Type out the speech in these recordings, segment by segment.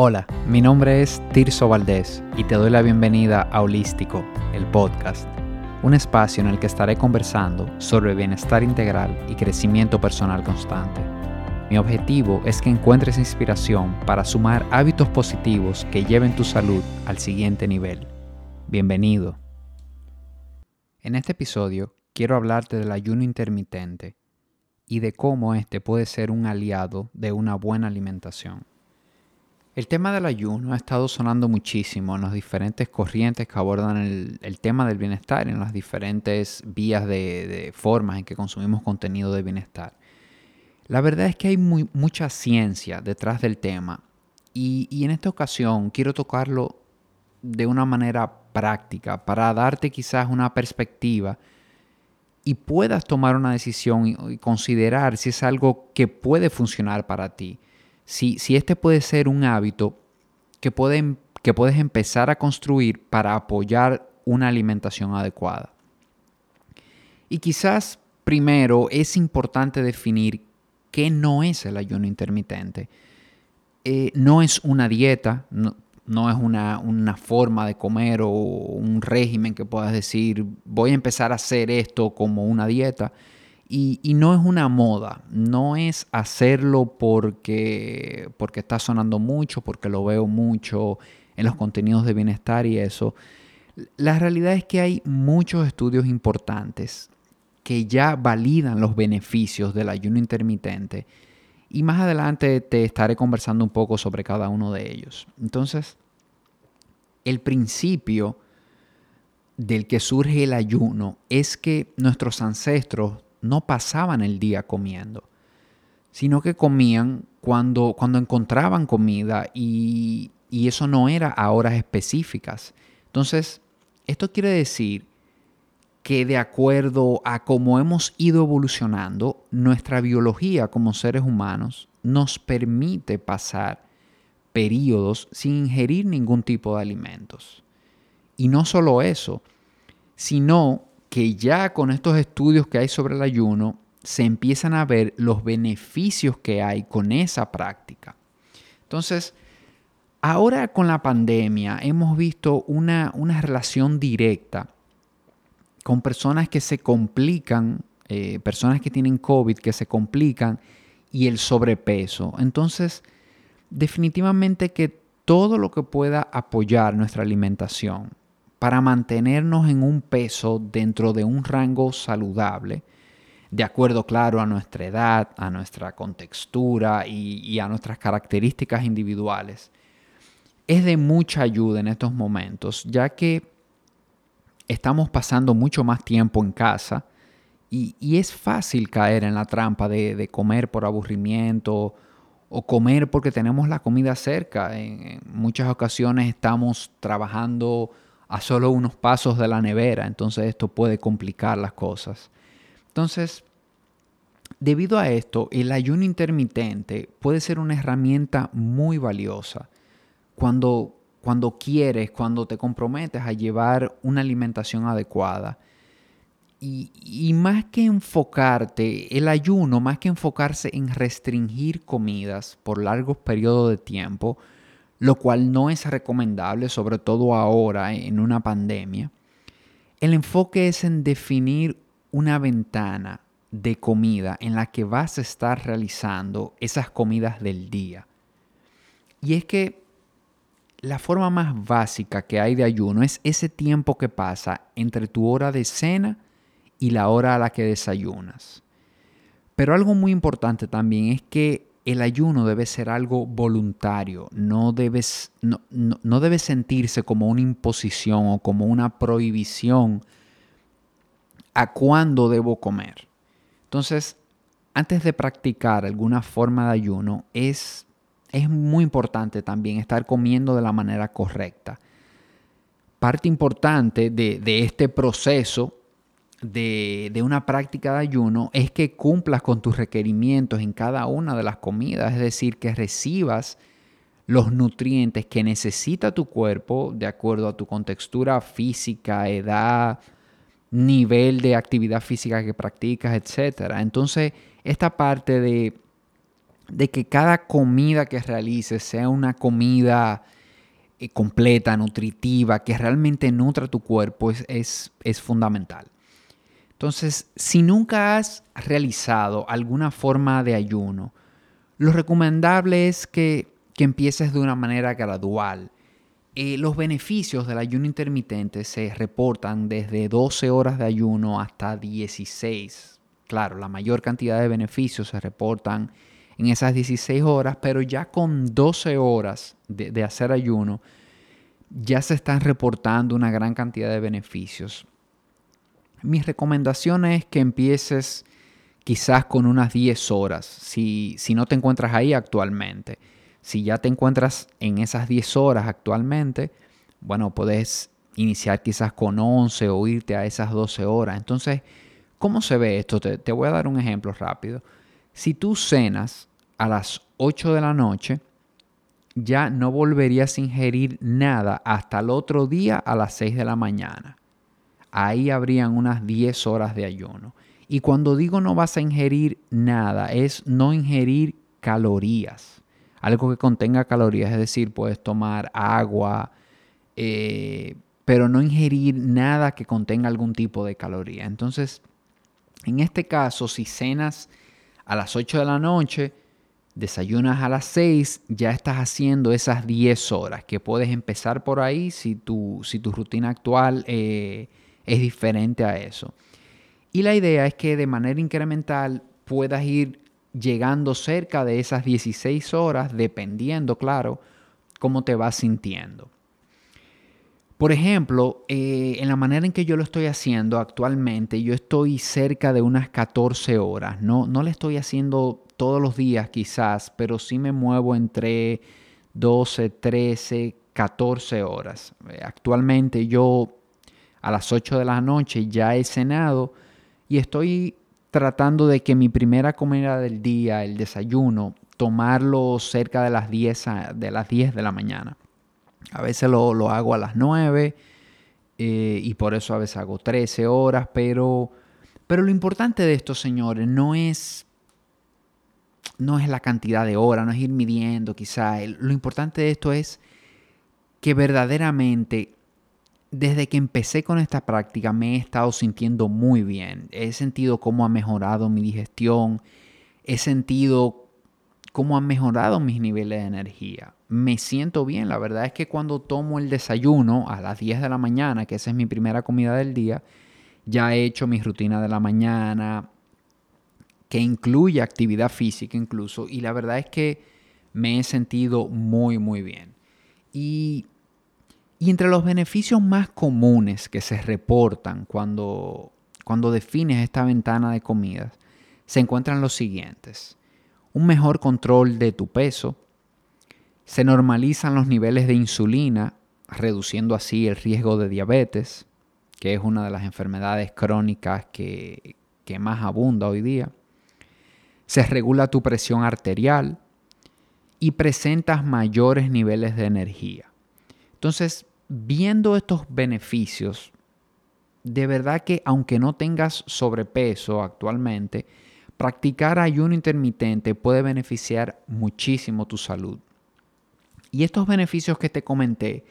Hola, mi nombre es Tirso Valdés y te doy la bienvenida a Holístico, el podcast, un espacio en el que estaré conversando sobre bienestar integral y crecimiento personal constante. Mi objetivo es que encuentres inspiración para sumar hábitos positivos que lleven tu salud al siguiente nivel. Bienvenido. En este episodio quiero hablarte del ayuno intermitente y de cómo este puede ser un aliado de una buena alimentación. El tema del ayuno ha estado sonando muchísimo en las diferentes corrientes que abordan el, tema del bienestar, en las diferentes vías de, formas en que consumimos contenido de bienestar. La verdad es que hay mucha ciencia detrás del tema y, en esta ocasión quiero tocarlo de una manera práctica para darte quizás una perspectiva y puedas tomar una decisión y considerar si es algo que puede funcionar para ti si, este puede ser un hábito que, que puedes empezar a construir para apoyar una alimentación adecuada. Y quizás primero es importante definir qué no es el ayuno intermitente. Eh, no es una dieta, no, es una, una, forma de comer o un régimen que puedas decir, voy a empezar a hacer esto como una dieta. Y, no es una moda, no es hacerlo porque, porque está sonando mucho, porque lo veo mucho en los contenidos de bienestar y eso. La realidad es que hay muchos estudios importantes que ya validan los beneficios del ayuno intermitente y más adelante te estaré conversando un poco sobre cada uno de ellos. Entonces, el principio del que surge el ayuno es que nuestros ancestros no pasaban el día comiendo, sino que comían cuando, cuando encontraban comida y, y eso no era a horas específicas. Entonces, esto quiere decir que de acuerdo a cómo hemos ido evolucionando, nuestra biología como seres humanos nos permite pasar periodos sin ingerir ningún tipo de alimentos. Y no solo eso, sino que ya con estos estudios que hay sobre el ayuno, se empiezan a ver los beneficios que hay con esa práctica. Entonces, ahora con la pandemia hemos visto una, relación directa con personas que se complican, eh, personas que tienen COVID que se complican y el sobrepeso. Entonces, definitivamente que todo lo que pueda apoyar nuestra alimentación, para mantenernos en un peso dentro de un rango saludable, de acuerdo, claro, a nuestra edad, a nuestra contextura y, a nuestras características individuales, es de mucha ayuda en estos momentos, ya que estamos pasando mucho más tiempo en casa y, es fácil caer en la trampa de, comer por aburrimiento o comer porque tenemos la comida cerca. en muchas ocasiones estamos trabajando a solo unos pasos de la nevera, entonces esto puede complicar las cosas. Entonces, debido a esto, el ayuno intermitente puede ser una herramienta muy valiosa cuando, cuando quieres, cuando te comprometes a llevar una alimentación adecuada. Y, y, más que enfocarte, el ayuno, más que enfocarse en restringir comidas por largos periodos de tiempo, lo cual no es recomendable, sobre todo ahora en una pandemia. El enfoque es en definir una ventana de comida en la que vas a estar realizando esas comidas del día. Y es que la forma más básica que hay de ayuno es ese tiempo que pasa entre tu hora de cena y la hora a la que desayunas. Pero algo muy importante también es que el ayuno debe ser algo voluntario, no, debes, no, no, debe sentirse como una imposición o como una prohibición a cuándo debo comer. Entonces, antes de practicar alguna forma de ayuno, es, es muy importante también estar comiendo de la manera correcta. Parte importante de, de este proceso de, una práctica de ayuno es que cumplas con tus requerimientos en cada una de las comidas, es decir, que recibas los nutrientes que necesita tu cuerpo de acuerdo a tu contextura física, edad, nivel de actividad física que practicas, etc. Entonces, esta parte de, de que cada comida que realices sea una comida eh, completa, nutritiva, que realmente nutra tu cuerpo, es, es fundamental. Entonces, si nunca has realizado alguna forma de ayuno, lo recomendable es que, empieces de una manera gradual. Eh, los beneficios del ayuno intermitente se reportan desde 12 horas de ayuno hasta 16. Claro, la mayor cantidad de beneficios se reportan en esas 16 horas, pero ya con 12 horas de, hacer ayuno, ya se están reportando una gran cantidad de beneficios. Mi recomendación es que empieces quizás con unas 10 horas, si, si, no te encuentras ahí actualmente. Si ya te encuentras en esas 10 horas actualmente, bueno, puedes iniciar quizás con 11 o irte a esas 12 horas. Entonces, ¿cómo se ve esto? Te, te voy a dar un ejemplo rápido. Si tú cenas a las 8 de la noche, ya no volverías a ingerir nada hasta el otro día a las 6 de la mañana. Ahí habrían unas 10 horas de ayuno. Y cuando digo no vas a ingerir nada, es no ingerir calorías. Algo que contenga calorías, es decir, puedes tomar agua, eh, pero no ingerir nada que contenga algún tipo de caloría. Entonces, en este caso, si cenas a las 8 de la noche, desayunas a las 6, ya estás haciendo esas 10 horas, que puedes empezar por ahí si tu, si tu rutina actual eh, es diferente a eso. Y la idea es que de manera incremental puedas ir llegando cerca de esas 16 horas, dependiendo, claro, cómo te vas sintiendo. Por ejemplo, eh, en la manera en que yo lo estoy haciendo actualmente, yo estoy cerca de unas 14 horas. No, no le estoy haciendo todos los días quizás, pero sí me muevo entre 12, 13, 14 horas. Eh, actualmente yo a las 8 de la noche ya he cenado y estoy tratando de que mi primera comida del día, el desayuno, tomarlo cerca de las 10 de, las 10 de la mañana. A veces lo, hago a las 9 eh, y por eso a veces hago 13 horas, pero, pero lo importante de esto, señores, no es no es la cantidad de horas, no es ir midiendo quizá. Lo importante de esto es que verdaderamente desde que empecé con esta práctica me he estado sintiendo muy bien. He sentido cómo ha mejorado mi digestión, he sentido cómo han mejorado mis niveles de energía. Me siento bien, la verdad es que cuando tomo el desayuno a las 10 de la mañana, que esa es mi primera comida del día, ya he hecho mi rutina de la mañana, que incluye actividad física incluso, y la verdad es que me he sentido muy, muy bien. Y, entre los beneficios más comunes que se reportan cuando, cuando defines esta ventana de comidas, se encuentran los siguientes. Un mejor control de tu peso, se normalizan los niveles de insulina, reduciendo así el riesgo de diabetes, que es una de las enfermedades crónicas que, que más abunda hoy día se regula tu presión arterial y presentas mayores niveles de energía. Entonces, viendo estos beneficios, de verdad que aunque no tengas sobrepeso actualmente, practicar ayuno intermitente puede beneficiar muchísimo tu salud. Y estos beneficios que te comenté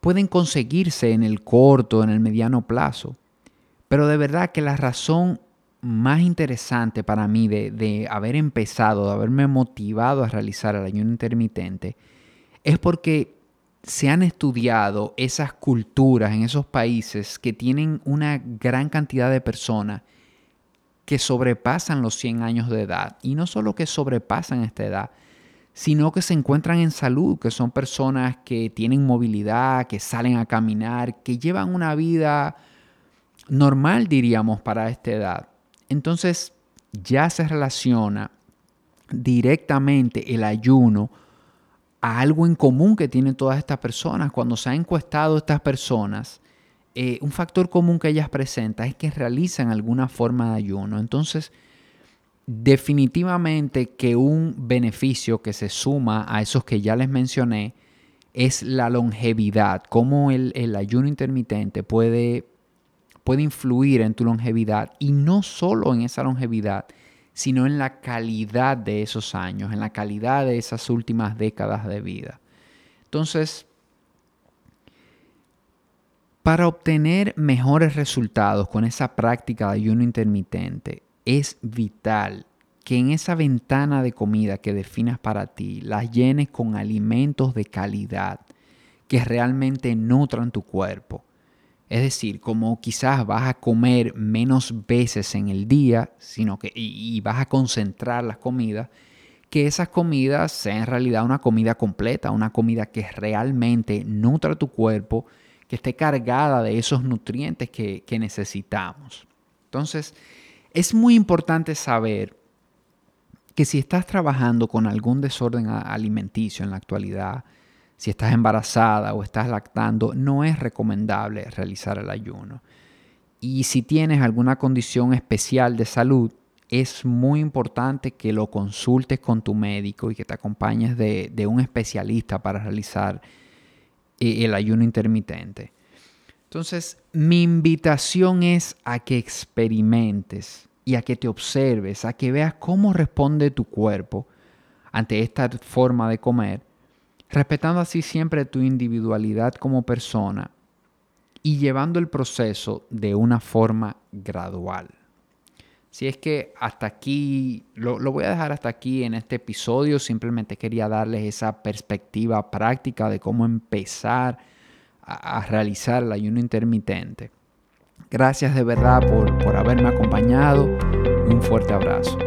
pueden conseguirse en el corto, en el mediano plazo, pero de verdad que la razón más interesante para mí de, haber empezado, de haberme motivado a realizar el ayuno intermitente, es porque se han estudiado esas culturas en esos países que tienen una gran cantidad de personas que sobrepasan los 100 años de edad. Y no solo que sobrepasan esta edad, sino que se encuentran en salud, que son personas que tienen movilidad, que salen a caminar, que llevan una vida normal, diríamos, para esta edad. Entonces ya se relaciona directamente el ayuno a algo en común que tienen todas estas personas. Cuando se han encuestado estas personas, eh, un factor común que ellas presentan es que realizan alguna forma de ayuno. Entonces, definitivamente que un beneficio que se suma a esos que ya les mencioné es la longevidad, cómo el, el ayuno intermitente puede puede influir en tu longevidad y no solo en esa longevidad, sino en la calidad de esos años, en la calidad de esas últimas décadas de vida. Entonces, para obtener mejores resultados con esa práctica de ayuno intermitente, es vital que en esa ventana de comida que definas para ti, la llenes con alimentos de calidad que realmente nutran tu cuerpo. Es decir, como quizás vas a comer menos veces en el día, sino que y, vas a concentrar las comidas, que esas comidas sean en realidad una comida completa, una comida que realmente nutra tu cuerpo, que esté cargada de esos nutrientes que, que necesitamos. Entonces, es muy importante saber que si estás trabajando con algún desorden alimenticio en la actualidad, si estás embarazada o estás lactando, no es recomendable realizar el ayuno. Y si tienes alguna condición especial de salud, es muy importante que lo consultes con tu médico y que te acompañes de, un especialista para realizar eh, el ayuno intermitente. Entonces, mi invitación es a que experimentes y a que te observes, a que veas cómo responde tu cuerpo ante esta forma de comer, respetando así siempre tu individualidad como persona y llevando el proceso de una forma gradual. Si es que hasta aquí, lo, voy a dejar hasta aquí en este episodio, simplemente quería darles esa perspectiva práctica de cómo empezar a, realizar el ayuno intermitente. Gracias de verdad por, por haberme acompañado. Un fuerte abrazo.